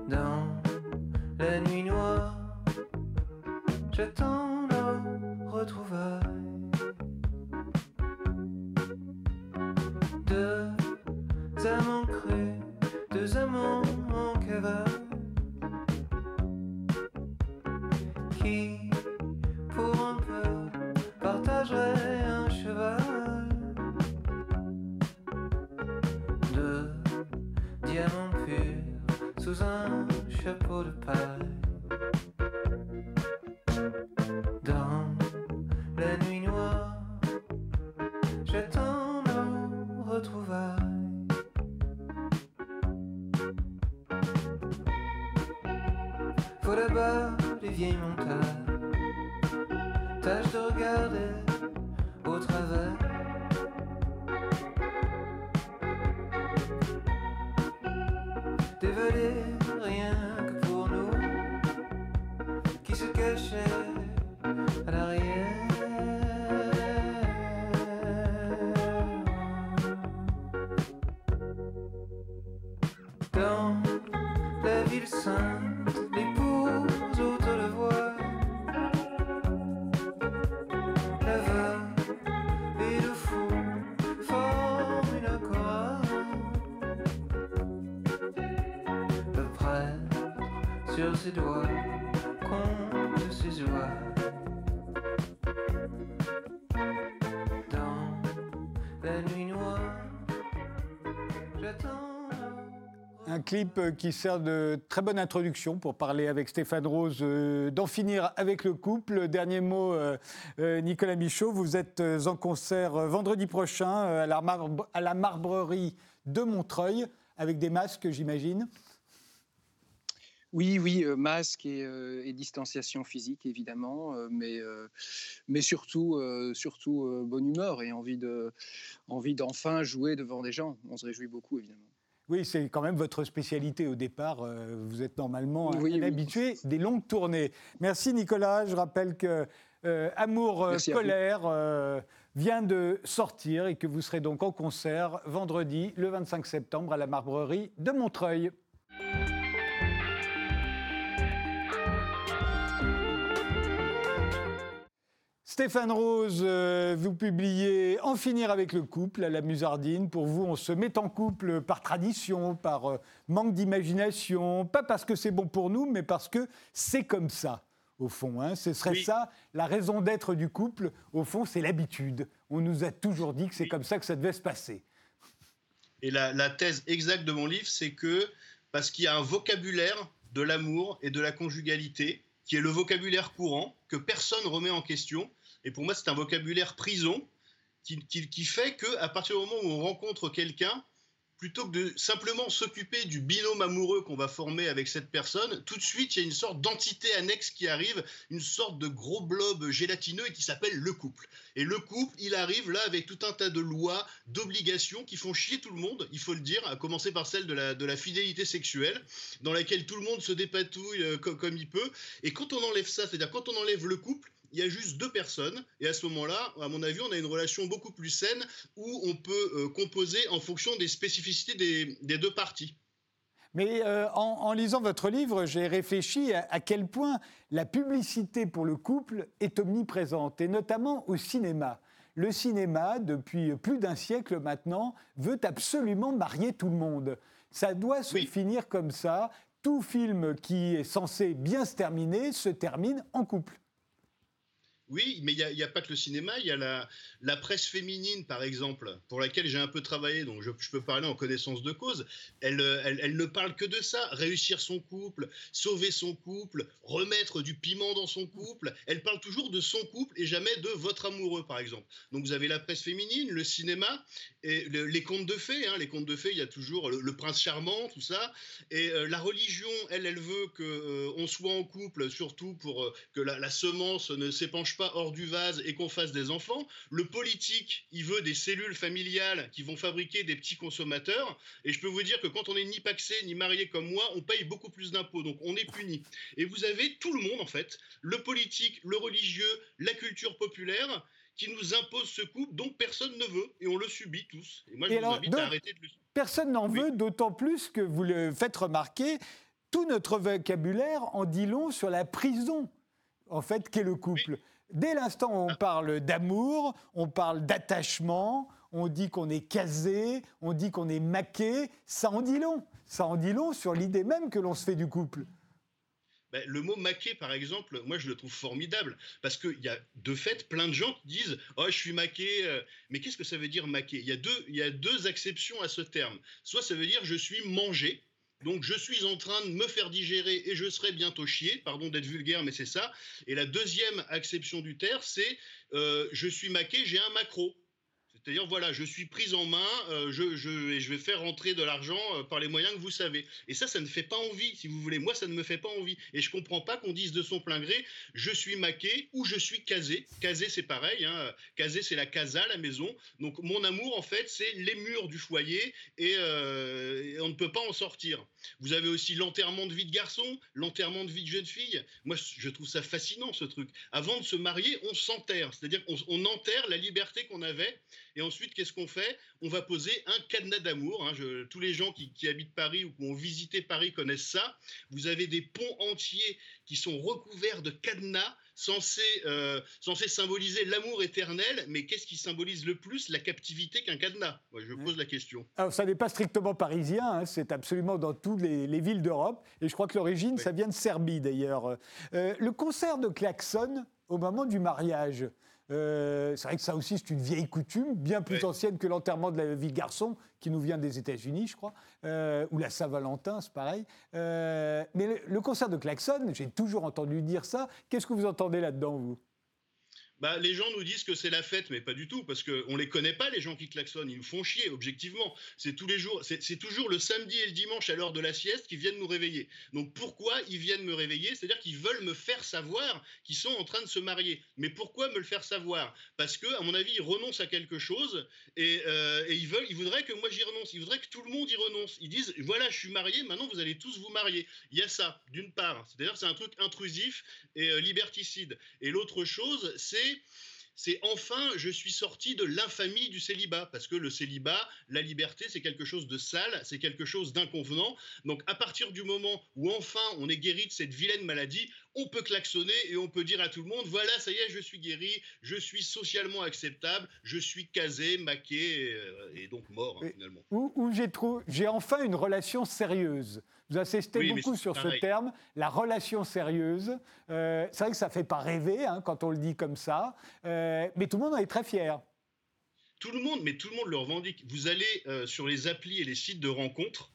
Dans la nuit noire, j'attends Un clip qui sert de très bonne introduction pour parler avec Stéphane Rose euh, d'en finir avec le couple. Dernier mot, euh, euh, Nicolas Michaud, vous êtes en concert vendredi prochain à la, Marbrerie de Montreuil avec des masques, j'imagine. Oui, oui, euh, masque et, euh, distanciation physique, évidemment, euh, mais, euh, surtout, euh, surtout euh, bonne humeur et envie d'enfin jouer devant des gens. On se réjouit beaucoup, évidemment. Oui, c'est quand même votre spécialité au départ. euh, Vous êtes normalement Oui, un oui. habitué des longues tournées. Merci Nicolas. Je rappelle que euh, Amour euh, Merci euh, vient de sortir et que vous serez donc en concert vendredi le 25 septembre à la Marbrerie de Montreuil. Stéphane Rose, euh, vous publiez En finir avec le couple à la Musardine. Pour vous, on se met en couple par tradition, par euh, manque d'imagination, pas parce que c'est bon pour nous, mais parce que c'est comme ça, au fond. hein. Ce serait Oui. ça, la raison d'être du couple, au fond, c'est l'habitude. On nous a toujours dit que c'est comme ça que ça devait se passer. Et la, la thèse exacte de mon livre, c'est que parce qu'il y a un vocabulaire de l'amour et de la conjugalité qui est le vocabulaire courant, que personne remet en question. Et pour moi, c'est un vocabulaire prison qui, qui- qui fait qu'à partir du moment où on rencontre quelqu'un, plutôt que de simplement s'occuper du binôme amoureux qu'on va former avec cette personne, tout de suite, il y a une sorte d'entité annexe qui arrive, une sorte de gros blob gélatineux et qui s'appelle le couple. Et le couple, il arrive là avec tout un tas de lois, d'obligations qui font chier tout le monde, il faut le dire, à commencer par celle de la, fidélité sexuelle, dans laquelle tout le monde se dépatouille euh, co- comme il peut. Et quand on enlève ça, c'est-à-dire quand on enlève le couple, il y a juste deux personnes, et à ce moment-là, à mon avis, on a une relation beaucoup plus saine où on peut euh, composer en fonction des spécificités des, des deux parties. Mais euh, en, en lisant votre livre, j'ai réfléchi à, à quel point la publicité pour le couple est omniprésente, et notamment au cinéma. Le cinéma, depuis plus d'un siècle maintenant, veut absolument marier tout le monde. Ça doit se Oui. finir comme ça. Tout film qui est censé bien se terminer se termine en couple. Oui, mais il n'y a, pas que le cinéma, il y a la, presse féminine, par exemple, pour laquelle j'ai un peu travaillé, donc je, peux parler en connaissance de cause. Elle, ne parle que de ça, réussir son couple, sauver son couple, remettre du piment dans son couple. Elle parle toujours de son couple et jamais de votre amoureux, par exemple. Donc vous avez la presse féminine, le cinéma, et le- les contes de fées. hein. les contes de fées, il y a toujours le, prince charmant, tout ça. Et euh, la religion, elle, elle veut que euh, soit en couple, surtout pour euh, que la, la semence ne s'épanche pas hors du vase et qu'on fasse des enfants. Le politique, il veut des cellules familiales qui vont fabriquer des petits consommateurs. Et je peux vous dire que quand on est ni paxé ni marié comme moi, on paye beaucoup plus d'impôts, donc on est puni. Et vous avez tout le monde en fait, le politique, le religieux, la culture populaire qui nous impose ce couple dont personne ne veut et on le subit tous. Et moi je Et vous alors, invite donc- à arrêter de le subir. Personne n'en Oui. veut, d'autant plus que vous le faites remarquer, tout notre vocabulaire en dit long sur la prison, en fait, qu'est le couple. Dès l'instant où on parle d'amour, on parle d'attachement, on dit qu'on est casé, on dit qu'on est maqué, ça en dit long. Ça en dit long sur l'idée même que l'on se fait du couple. Ben, le mot maqué, par exemple, moi je le trouve formidable parce qu'il y a de fait plein de gens qui disent Oh, je suis maqué. euh. Mais qu'est-ce que ça veut dire maqué? Il y, a deux, y a deux acceptions à ce terme. Soit ça veut dire je suis mangé. Donc je suis en train de me faire digérer et je serai bientôt chier. Pardon d'être vulgaire, mais c'est ça. Et la deuxième acception du terme, c'est euh, je suis maqué, j'ai un macro. C'est-à-dire, voilà, je suis prise en main, euh, je, je, et je vais faire rentrer de l'argent euh, par les moyens que vous savez. Et ça, ça ne fait pas envie, si vous voulez. Moi, ça ne me fait pas envie. Et je comprends pas qu'on dise de son plein gré, je suis maqué ou je suis casé. Casé, c'est pareil. Hein. Casé, c'est la casa, la maison. Donc, mon amour, en fait, c'est les murs du foyer et, euh, on ne peut pas en sortir. Vous avez aussi l'enterrement de vie de garçon, l'enterrement de vie de jeune fille. Moi, je trouve ça fascinant, ce truc. Avant de se marier, on s'enterre. C'est-à-dire qu'on on enterre la liberté qu'on avait. Et ensuite, qu'est-ce qu'on fait? On va poser un cadenas d'amour. hein. Je- tous les gens qui, qui habitent Paris ou qui ont visité Paris connaissent ça. Vous avez des ponts entiers qui sont recouverts de cadenas censés, euh, censés symboliser l'amour éternel. Mais qu'est-ce qui symbolise le plus la captivité qu'un cadenas? Moi, je pose la question. Alors, ça n'est pas strictement parisien, hein, c'est absolument dans toutes les, les villes d'Europe. Et je crois que l'origine, Oui. ça vient de Serbie d'ailleurs. Euh, le concert de klaxon au moment du mariage, euh, c'est vrai que ça aussi, c'est une vieille coutume, bien plus Oui. ancienne que l'enterrement de la vie de garçon, qui nous vient des États-Unis, je crois, euh, ou la Saint-Valentin, c'est pareil. Euh, mais le, le concert de klaxon, j'ai toujours entendu dire ça. Qu'est-ce que vous entendez là-dedans, vous? Bah, les gens nous disent que c'est la fête, mais pas du tout, parce qu'on ne les connaît pas, les gens qui klaxonnent. Ils nous font chier, objectivement. C'est tous les jours, c'est toujours le samedi et le dimanche à l'heure de la sieste qui viennent nous réveiller. Donc pourquoi ils viennent me réveiller? C'est-à-dire qu'ils veulent me faire savoir qu'ils sont en train de se marier. Mais pourquoi me le faire savoir? Parce que, à mon avis, ils renoncent à quelque chose et, euh, ils, veulent, ils voudraient que moi j'y renonce. Ils voudraient que tout le monde y renonce. Ils disent voilà, je suis marié, maintenant vous allez tous vous marier. Il y a ça, d'une part. C'est-à-dire c'est un truc intrusif et euh, liberticide. Et l'autre chose, c'est c'est enfin je suis sorti de l'infamie du célibat parce que le célibat, la liberté, c'est quelque chose de sale, c'est quelque chose d'inconvenant. Donc à partir du moment où enfin on est guéri de cette vilaine maladie, on peut klaxonner et on peut dire à tout le monde voilà, ça y est, je suis guéri, je suis socialement acceptable, je suis casé, maqué euh, et, donc mort hein, finalement. Où, j'ai enfin une relation sérieuse. Vous insistez beaucoup sur ce terme, la relation sérieuse. Euh, c'est vrai que ça ne fait pas rêver hein, quand on le dit comme ça, euh, mais tout le monde en est très fier. Tout le monde, mais tout le monde le revendique. Vous allez sur les applis et les sites de rencontres,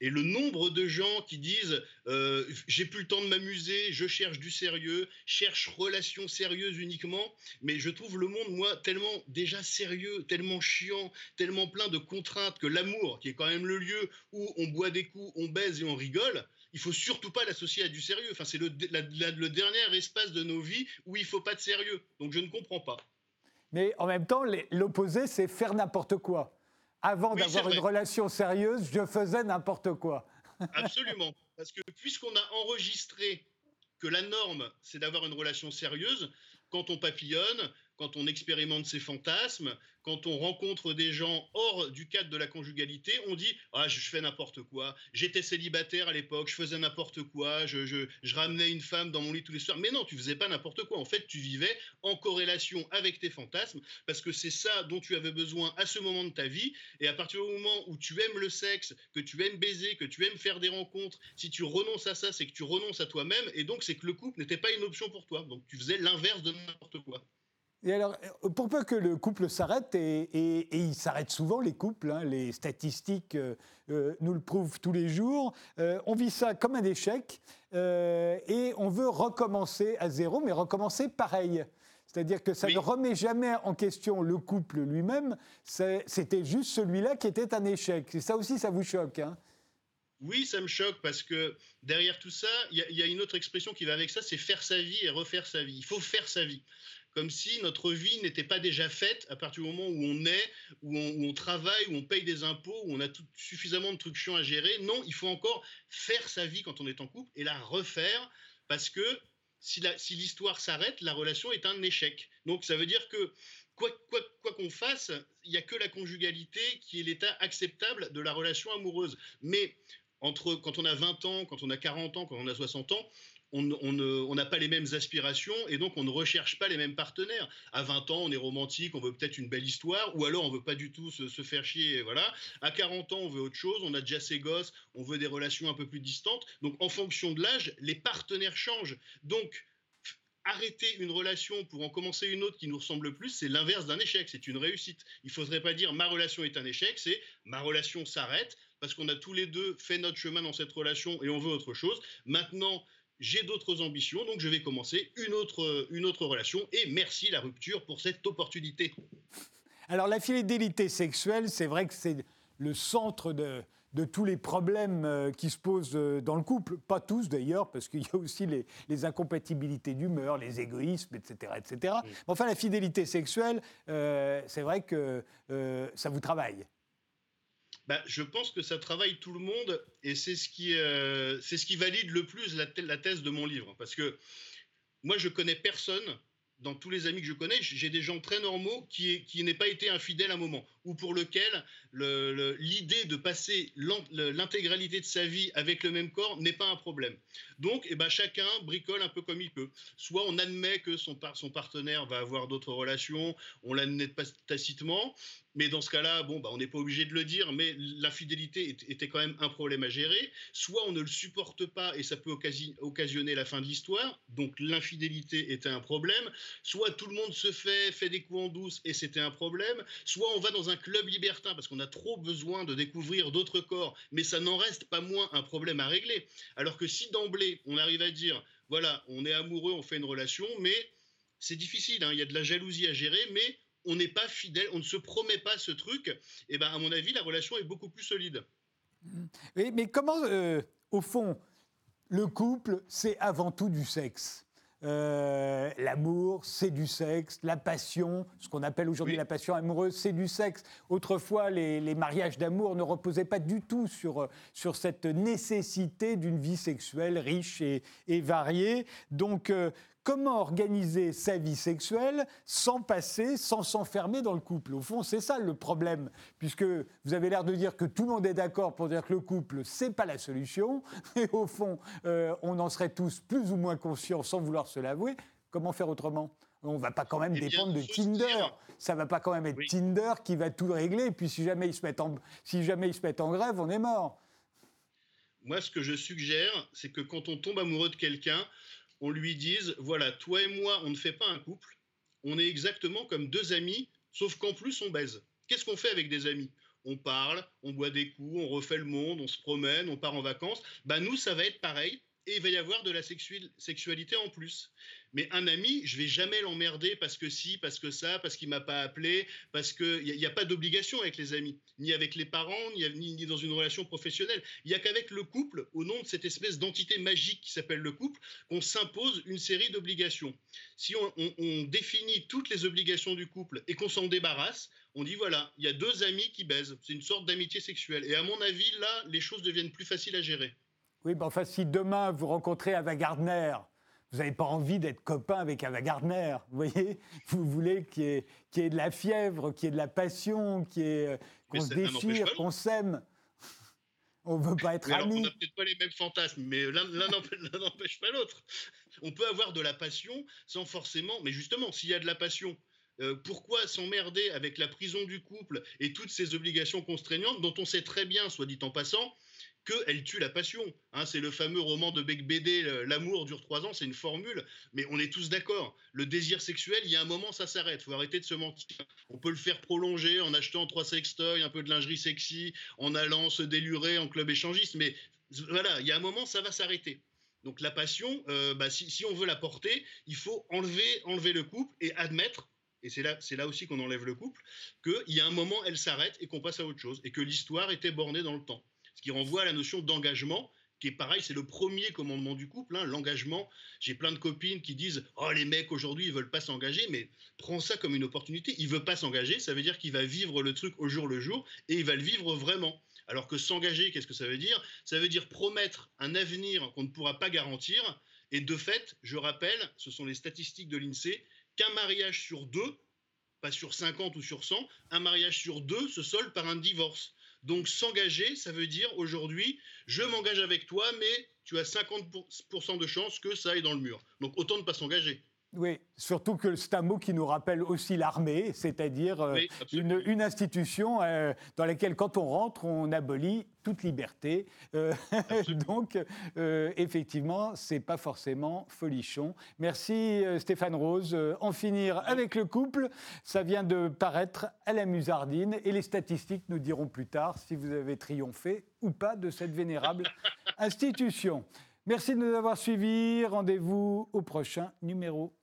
et le nombre de gens qui disent euh, j'ai plus le temps de m'amuser, je cherche du sérieux, cherche relation sérieuse uniquement, mais je trouve le monde, moi, tellement déjà sérieux, tellement chiant, tellement plein de contraintes que l'amour, qui est quand même le lieu où on boit des coups, on baise et on rigole, il faut surtout pas l'associer à du sérieux. Enfin, c'est le, le dernier espace de nos vies où il faut pas de sérieux. Donc je ne comprends pas. Mais en même temps, l'opposé, c'est faire n'importe quoi avant d'avoir une relation sérieuse, je faisais n'importe quoi. Absolument. Parce que puisqu'on a enregistré que la norme, c'est d'avoir une relation sérieuse, quand on papillonne, quand on expérimente ses fantasmes, quand on rencontre des gens hors du cadre de la conjugalité, on dit ah je, fais n'importe quoi. J'étais célibataire à l'époque, je faisais n'importe quoi, je, je, ramenais une femme dans mon lit tous les soirs. Mais non, tu faisais pas n'importe quoi. En fait, tu vivais en corrélation avec tes fantasmes parce que c'est ça dont tu avais besoin à ce moment de ta vie. Et à partir du moment où tu aimes le sexe, que tu aimes baiser, que tu aimes faire des rencontres, si tu renonces à ça, c'est que tu renonces à toi-même. Et donc c'est que le couple n'était pas une option pour toi. Donc tu faisais l'inverse de n'importe quoi. Et alors, pour peu que le couple s'arrête, et, et, il s'arrête souvent, les couples, hein, les statistiques euh, euh, nous le prouvent tous les jours, euh, on vit ça comme un échec, et on veut recommencer à zéro, mais recommencer pareil. C'est-à-dire que ça ne remet jamais en question le couple lui-même, c'était juste celui-là qui était un échec. Et ça aussi, ça vous choque hein? Oui, ça me choque parce que derrière tout ça, il y, y, a une autre expression qui va avec ça, c'est faire sa vie et refaire sa vie. Il faut faire sa vie comme si notre vie n'était pas déjà faite à partir du moment où on est, où on, travaille, où on paye des impôts, où on a suffisamment de trucs chiants à gérer. Non, il faut encore faire sa vie quand on est en couple et la refaire parce que si l'histoire s'arrête, la relation est un échec. Donc ça veut dire que quoi qu'on fasse, il n'y a que la conjugalité qui est l'état acceptable de la relation amoureuse. Mais entre quand on a 20 ans, quand on a 40 ans, quand on a 60 ans, on n'a pas les mêmes aspirations et donc on ne recherche pas les mêmes partenaires. À 20 ans, on est romantique, on veut peut-être une belle histoire, ou alors on veut pas du tout se, faire chier, voilà. À 40 ans, on veut autre chose, on a déjà ses gosses, on veut des relations un peu plus distantes. Donc en fonction de l'âge, les partenaires changent. Donc arrêter une relation pour en commencer une autre qui nous ressemble plus, c'est l'inverse d'un échec, c'est une réussite. Il faudrait pas dire ma relation est un échec, c'est ma relation s'arrête parce qu'on a tous les deux fait notre chemin dans cette relation et on veut autre chose. Maintenant, j'ai d'autres ambitions, donc je vais commencer une autre, une autre relation. Et merci la rupture pour cette opportunité. Alors la fidélité sexuelle, c'est vrai que c'est le centre de, de, tous les problèmes euh, qui se posent euh, dans le couple. Pas tous d'ailleurs, parce qu'il y a aussi les, les incompatibilités d'humeur, les égoïsmes, etc. etc. enfin, la fidélité sexuelle, euh, c'est vrai que ça vous travaille. Bah, je pense que ça travaille tout le monde et c'est ce qui, euh, c'est ce qui valide le plus la, thèse de mon livre. Parce que moi, je connais personne, dans tous les amis que je connais, j'ai des gens très normaux qui, qui n'aient pas été infidèles à un moment, ou pour lequel l'idée de passer l'intégralité de sa vie avec le même corps n'est pas un problème. Donc, eh ben, chacun bricole un peu comme il peut. Soit on admet que son, partenaire va avoir d'autres relations, on l'admet tacitement, mais dans ce cas-là, bon, bah, on n'est pas obligé de le dire, mais l'infidélité était quand même un problème à gérer. Soit on ne le supporte pas et ça peut occasionner la fin de l'histoire, donc l'infidélité était un problème. Soit tout le monde se fait, fait des coups en douce et c'était un problème. Soit on va dans un club libertin parce qu'on a trop besoin de découvrir d'autres corps, mais ça n'en reste pas moins un problème à régler. Alors que si d'emblée on arrive à dire, voilà, on est amoureux, on fait une relation, mais c'est difficile, hein. il y a de la jalousie à gérer, mais on n'est pas fidèle, on ne se promet pas ce truc, et ben à mon avis, la relation est beaucoup plus solide. Mais, comment, euh, au fond, le couple, c'est avant tout du sexe? Euh, l'amour, c'est du sexe. La passion, ce qu'on appelle aujourd'hui la passion amoureuse, c'est du sexe. Autrefois, les, mariages d'amour ne reposaient pas du tout sur, sur cette nécessité d'une vie sexuelle riche et, variée. Donc, euh, comment organiser sa vie sexuelle sans passer, sans s'enfermer dans le couple. Au fond, c'est ça le problème, puisque vous avez l'air de dire que tout le monde est d'accord pour dire que le couple, c'est pas la solution, et au fond, euh, on en serait tous plus ou moins conscients sans vouloir se l'avouer. Comment faire autrement? On va pas quand même eh dépendre de Tinder. Ça va pas quand même être Tinder qui va tout régler. Et puis si jamais ils se mettent en, si jamais ils se mettent en grève, on est mort. Moi, ce que je suggère, c'est que quand on tombe amoureux de quelqu'un, on lui dise voilà, toi et moi, on ne fait pas un couple, on est exactement comme deux amis, sauf qu'en plus, on baise. Qu'est-ce qu'on fait avec des amis? On parle, on boit des coups, on refait le monde, on se promène, on part en vacances. Bah nous, ça va être pareil et il va y avoir de la sexualité en plus. Mais un ami, je vais jamais l'emmerder parce que si, parce que ça, parce qu'il m'a pas appelé, parce qu'il n'y a, pas d'obligation avec les amis, ni avec les parents, ni, dans une relation professionnelle. Il n'y a qu'avec le couple, au nom de cette espèce d'entité magique qui s'appelle le couple, qu'on s'impose une série d'obligations. Si on, on définit toutes les obligations du couple et qu'on s'en débarrasse, on dit voilà, il y a deux amis qui baisent. C'est une sorte d'amitié sexuelle. Et à mon avis, là, les choses deviennent plus faciles à gérer. Oui, mais enfin, si demain vous rencontrez Ava Gardner, vous n'avez pas envie d'être copain avec Ava Gardner, vous voyez? Vous voulez qu'il y, ait de la fièvre, qu'il y ait de la passion, euh, qu'on se déchire, qu'on s'aime. On ne veut pas être amis. On n'a peut-être pas les mêmes fantasmes, mais l'un n'empêche pas l'autre. On peut avoir de la passion sans forcément. Mais justement, s'il y a de la passion, euh, pourquoi s'emmerder avec la prison du couple et toutes ces obligations constreignantes dont on sait très bien, soit dit en passant, qu'elle tue la passion. Hein, c'est le fameux roman de Beck Bédé, L'amour dure trois ans, c'est une formule, mais on est tous d'accord. Le désir sexuel, il y a un moment, ça s'arrête. Faut arrêter de se mentir. On peut le faire prolonger en achetant trois sextoys, un peu de lingerie sexy, en allant se délurer en club échangiste, mais voilà, il y a un moment, ça va s'arrêter. Donc la passion, euh, bah, si, on veut la porter, il faut enlever, enlever le couple et admettre et c'est là aussi qu'on enlève le couple, qu'il y a un moment, elle s'arrête et qu'on passe à autre chose, et que l'histoire était bornée dans le temps qui renvoie à la notion d'engagement qui est pareil, c'est le premier commandement du couple, hein, l'engagement. J'ai plein de copines qui disent Oh, les mecs aujourd'hui, ils veulent pas s'engager, mais prends ça comme une opportunité. Il veut pas s'engager, ça veut dire qu'il va vivre le truc au jour le jour et il va le vivre vraiment. Alors que s'engager, qu'est-ce que ça veut dire? Ça veut dire promettre un avenir qu'on ne pourra pas garantir. Et de fait, je rappelle, ce sont les statistiques de l'INSEE, qu'un mariage sur deux, pas sur 50 ou sur 100, un mariage sur deux se solde par un divorce. Donc s'engager, ça veut dire aujourd'hui, je m'engage avec toi, mais tu as 50% de chances que ça aille dans le mur. Donc autant ne pas s'engager. Oui, surtout que c'est un mot qui nous rappelle aussi l'armée, c'est-à-dire euh, une, institution euh, dans laquelle, quand on rentre, on abolit toute liberté. Euh, donc, effectivement, c'est pas forcément folichon. Merci Stéphane Rose. En finir avec le couple, ça vient de paraître à la Musardine et les statistiques nous diront plus tard si vous avez triomphé ou pas de cette vénérable institution. Merci de nous avoir suivis. Rendez-vous au prochain numéro